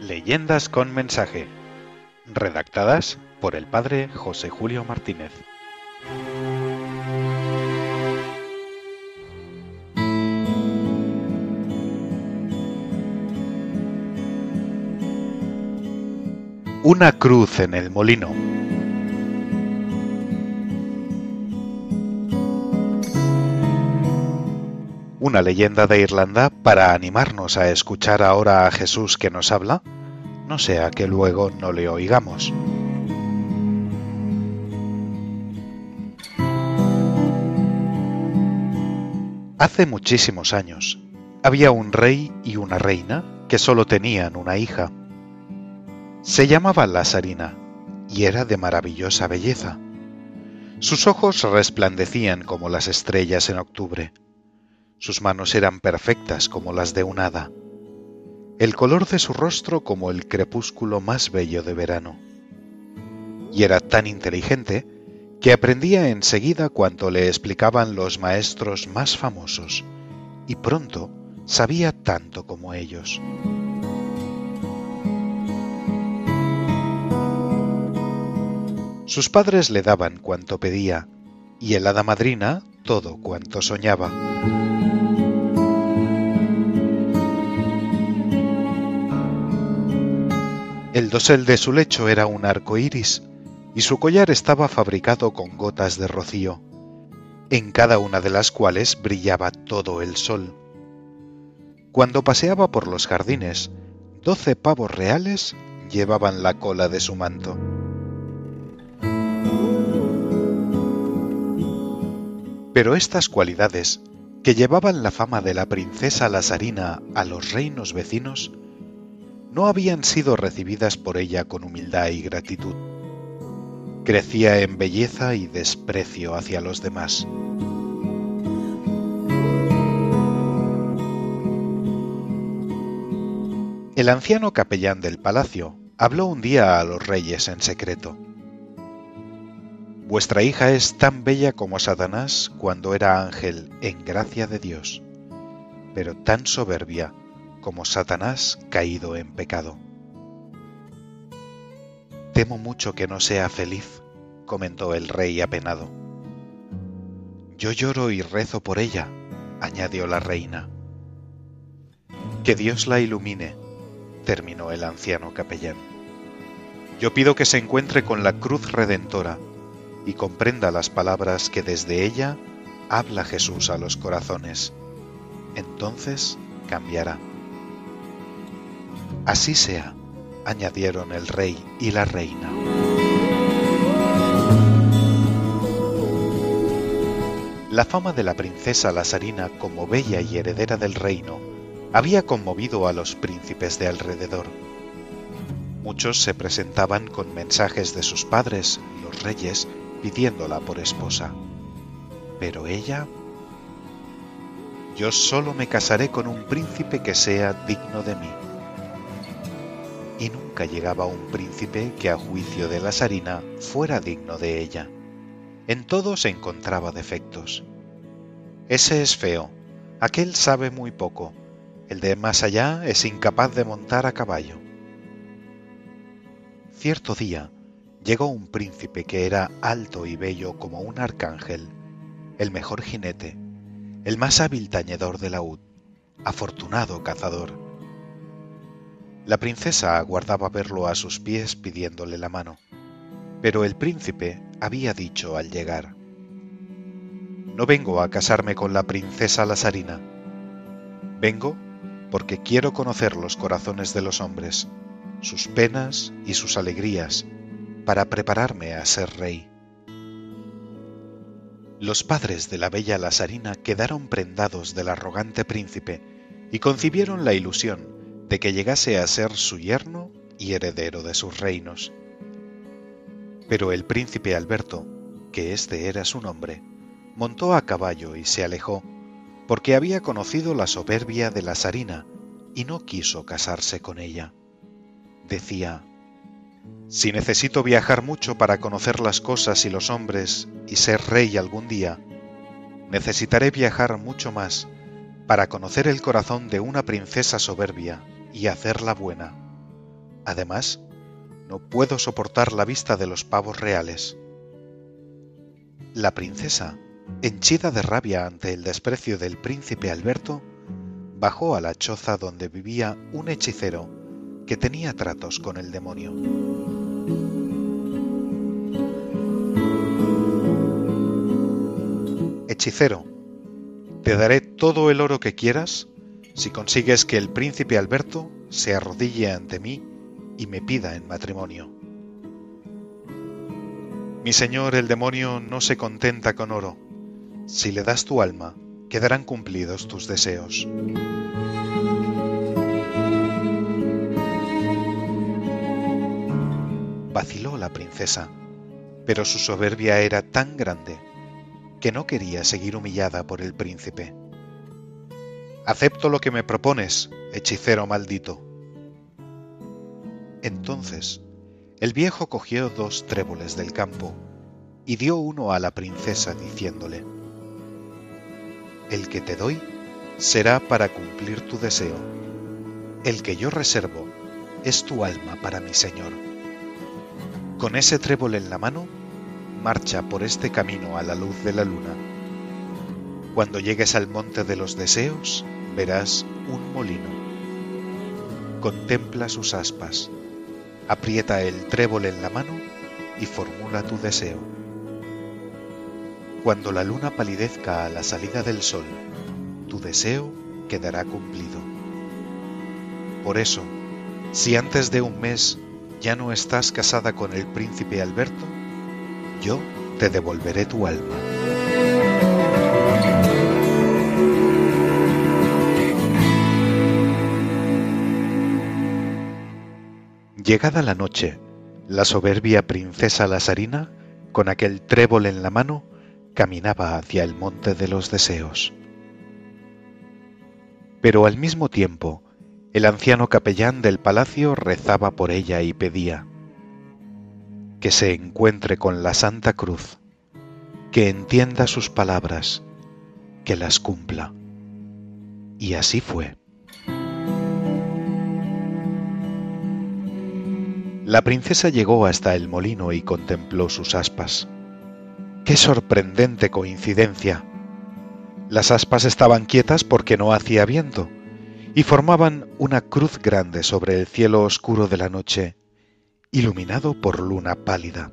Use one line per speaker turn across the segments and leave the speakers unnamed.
Leyendas con mensaje. Redactadas por el padre José Julio Martínez. Una cruz en el molino. Una leyenda de Irlanda para animarnos a escuchar ahora a Jesús que nos habla, no sea que luego no le oigamos. Hace muchísimos años, había un rey y una reina que solo tenían una hija. Se llamaba Lasarina y era de maravillosa belleza. Sus ojos resplandecían como las estrellas en octubre. Sus manos eran perfectas como las de un hada. El color de su rostro como el crepúsculo más bello de verano. Y era tan inteligente que aprendía enseguida cuanto le explicaban los maestros más famosos, y pronto sabía tanto como ellos. Sus padres le daban cuanto pedía, y el hada madrina todo cuanto soñaba. El dosel de su lecho era un arco iris, y su collar estaba fabricado con gotas de rocío, en cada una de las cuales brillaba todo el sol. Cuando paseaba por los jardines, doce pavos reales llevaban la cola de su manto. Pero estas cualidades, que llevaban la fama de la princesa Lasarina a los reinos vecinos, no habían sido recibidas por ella con humildad y gratitud. Crecía en belleza y desprecio hacia los demás. El anciano capellán del palacio habló un día a los reyes en secreto. Vuestra hija es tan bella como Satanás cuando era ángel en gracia de Dios, pero tan soberbia como Satanás caído en pecado. Temo mucho que no sea feliz, comentó el rey apenado. Yo lloro y rezo por ella, añadió la reina. Que Dios la ilumine, terminó el anciano capellán. Yo pido que se encuentre con la cruz redentora y comprenda las palabras que desde ella habla Jesús a los corazones. Entonces cambiará. Así sea, añadieron el rey y la reina. La fama de la princesa Lasarina como bella y heredera del reino había conmovido a los príncipes de alrededor. Muchos se presentaban con mensajes de sus padres, los reyes, pidiéndola por esposa. Pero ella... Yo solo me casaré con un príncipe que sea digno de mí y nunca llegaba un príncipe que a juicio de la Sarina fuera digno de ella. En todo se encontraba defectos. Ese es feo, aquel sabe muy poco, el de más allá es incapaz de montar a caballo. Cierto día llegó un príncipe que era alto y bello como un arcángel, el mejor jinete, el más hábil tañedor de laúd, afortunado cazador la princesa aguardaba verlo a sus pies pidiéndole la mano, pero el príncipe había dicho al llegar, No vengo a casarme con la princesa Lasarina, vengo porque quiero conocer los corazones de los hombres, sus penas y sus alegrías, para prepararme a ser rey. Los padres de la bella Lasarina quedaron prendados del arrogante príncipe y concibieron la ilusión de que llegase a ser su yerno y heredero de sus reinos. Pero el príncipe Alberto, que este era su nombre, montó a caballo y se alejó, porque había conocido la soberbia de la Sarina y no quiso casarse con ella. Decía, si necesito viajar mucho para conocer las cosas y los hombres y ser rey algún día, necesitaré viajar mucho más para conocer el corazón de una princesa soberbia y hacerla buena. Además, no puedo soportar la vista de los pavos reales. La princesa, henchida de rabia ante el desprecio del príncipe Alberto, bajó a la choza donde vivía un hechicero que tenía tratos con el demonio. Hechicero, te daré todo el oro que quieras si consigues que el príncipe Alberto se arrodille ante mí y me pida en matrimonio. Mi señor el demonio no se contenta con oro. Si le das tu alma, quedarán cumplidos tus deseos. Vaciló la princesa, pero su soberbia era tan grande que no quería seguir humillada por el príncipe. Acepto lo que me propones, hechicero maldito. Entonces, el viejo cogió dos tréboles del campo y dio uno a la princesa diciéndole, El que te doy será para cumplir tu deseo. El que yo reservo es tu alma para mi Señor. Con ese trébol en la mano, marcha por este camino a la luz de la luna. Cuando llegues al monte de los deseos, verás un molino. Contempla sus aspas, aprieta el trébol en la mano y formula tu deseo. Cuando la luna palidezca a la salida del sol, tu deseo quedará cumplido. Por eso, si antes de un mes ya no estás casada con el príncipe Alberto, yo te devolveré tu alma. Llegada la noche, la soberbia princesa Lazarina, con aquel trébol en la mano, caminaba hacia el monte de los deseos. Pero al mismo tiempo, el anciano capellán del palacio rezaba por ella y pedía, que se encuentre con la Santa Cruz, que entienda sus palabras, que las cumpla. Y así fue. La princesa llegó hasta el molino y contempló sus aspas. ¡Qué sorprendente coincidencia! Las aspas estaban quietas porque no hacía viento y formaban una cruz grande sobre el cielo oscuro de la noche, iluminado por luna pálida.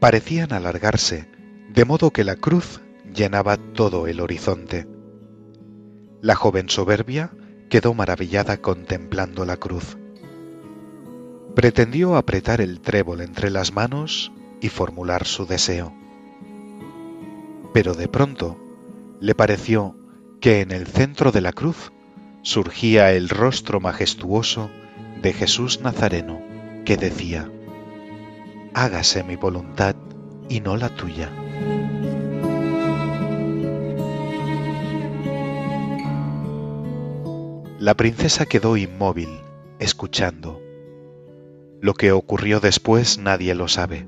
Parecían alargarse, de modo que la cruz llenaba todo el horizonte. La joven soberbia quedó maravillada contemplando la cruz. Pretendió apretar el trébol entre las manos y formular su deseo. Pero de pronto le pareció que en el centro de la cruz surgía el rostro majestuoso de Jesús Nazareno, que decía, Hágase mi voluntad y no la tuya. La princesa quedó inmóvil, escuchando. Lo que ocurrió después nadie lo sabe.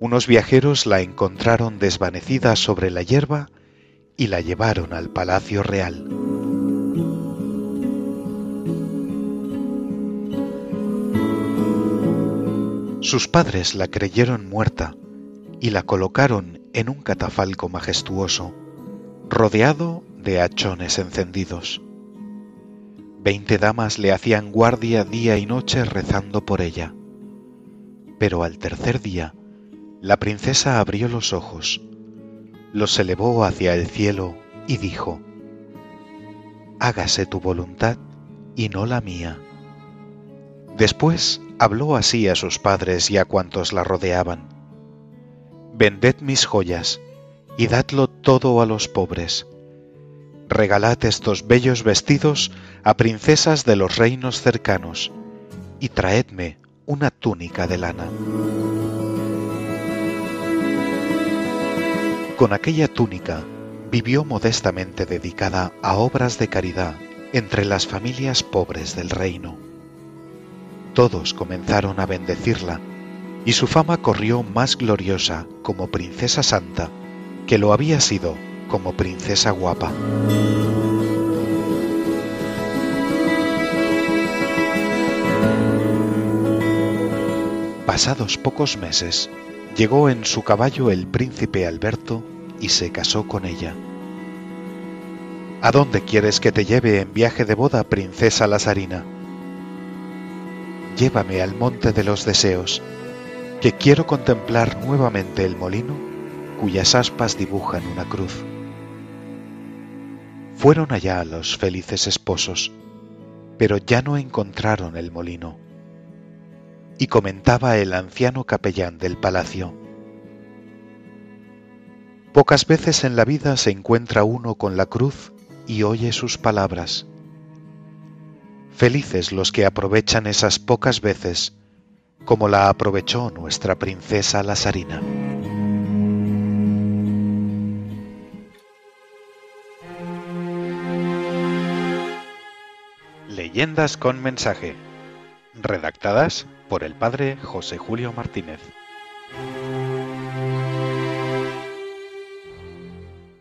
Unos viajeros la encontraron desvanecida sobre la hierba y la llevaron al palacio real. Sus padres la creyeron muerta y la colocaron en un catafalco majestuoso, rodeado de hachones encendidos. Veinte damas le hacían guardia día y noche rezando por ella. Pero al tercer día, la princesa abrió los ojos los elevó hacia el cielo y dijo, Hágase tu voluntad y no la mía. Después habló así a sus padres y a cuantos la rodeaban, Vended mis joyas y dadlo todo a los pobres. Regalad estos bellos vestidos a princesas de los reinos cercanos y traedme una túnica de lana. Con aquella túnica vivió modestamente dedicada a obras de caridad entre las familias pobres del reino. Todos comenzaron a bendecirla y su fama corrió más gloriosa como princesa santa que lo había sido como princesa guapa. Pasados pocos meses, llegó en su caballo el príncipe Alberto y se casó con ella. ¿A dónde quieres que te lleve en viaje de boda, princesa Lazarina? Llévame al monte de los deseos, que quiero contemplar nuevamente el molino cuyas aspas dibujan una cruz. Fueron allá los felices esposos, pero ya no encontraron el molino y comentaba el anciano capellán del palacio. Pocas veces en la vida se encuentra uno con la cruz y oye sus palabras. Felices los que aprovechan esas pocas veces, como la aprovechó nuestra princesa Lazarina. Leyendas con mensaje redactadas por el padre José Julio Martínez.